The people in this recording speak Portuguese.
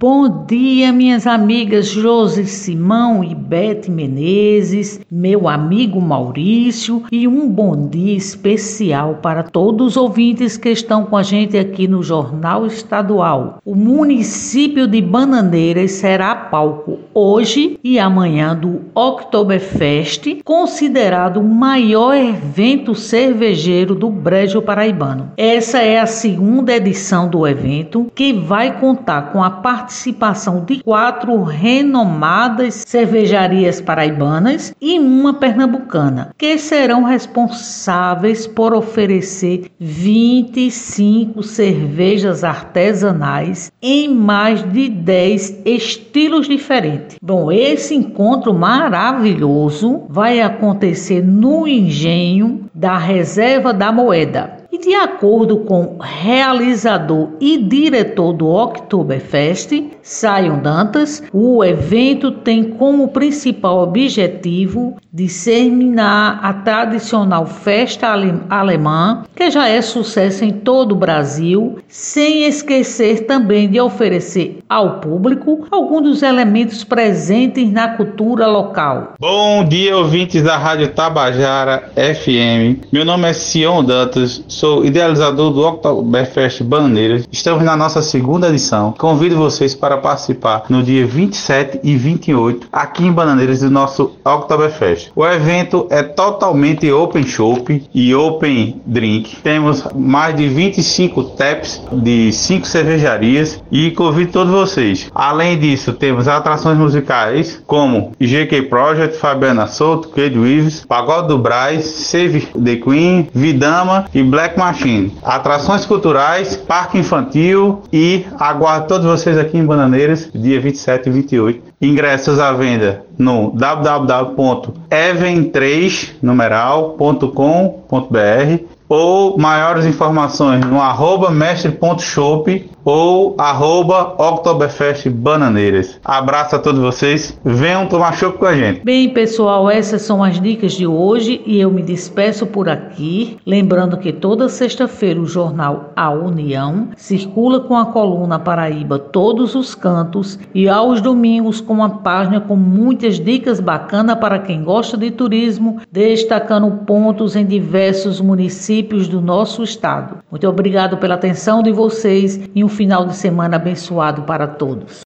Bom dia, minhas amigas Josi Simão e Bete Menezes, meu amigo Maurício e um bom dia especial para todos os ouvintes que estão com a gente aqui no Jornal Estadual. O município de Bananeiras será palco hoje e amanhã do Oktoberfest, considerado o maior evento cervejeiro do Brejo Paraibano. Essa é a segunda edição do evento que vai contar com a participação participação de quatro renomadas cervejarias paraibanas e uma pernambucana, que serão responsáveis por oferecer 25 cervejas artesanais em mais de 10 estilos diferentes. Bom, esse encontro maravilhoso vai acontecer no engenho da Reserva da Moeda de acordo com realizador e diretor do Oktoberfest, Sion Dantas, o evento tem como principal objetivo disseminar a tradicional festa alemã, que já é sucesso em todo o Brasil, sem esquecer também de oferecer ao público alguns dos elementos presentes na cultura local. Bom dia, ouvintes da Rádio Tabajara FM. Meu nome é Sion Dantas Sou idealizador do Oktoberfest Bananeiras. Estamos na nossa segunda edição. Convido vocês para participar no dia 27 e 28 aqui em Bananeiras do nosso Oktoberfest. O evento é totalmente open shop e open drink. Temos mais de 25 taps de 5 cervejarias e convido todos vocês. Além disso, temos atrações musicais como GK Project, Fabiana Souto, Kate Weaves, Pagode do Braz, Save the Queen, Vidama e Black Black Atrações culturais, parque infantil e aguardo todos vocês aqui em Bananeiras, dia 27 e 28. Ingressos à venda no www.even3numeral.com.br ou maiores informações no arroba mestre.shop ou arroba Oktoberfest Bananeiras. Abraço a todos vocês. Venham tomar chopp com a gente. Bem, pessoal, essas são as dicas de hoje e eu me despeço por aqui. Lembrando que toda sexta-feira o jornal A União circula com a coluna Paraíba Todos os Cantos e aos domingos com uma página com muitas dicas bacanas para quem gosta de turismo, destacando pontos em diversos municípios do nosso estado. Muito obrigado pela atenção de vocês e um final de semana abençoado para todos.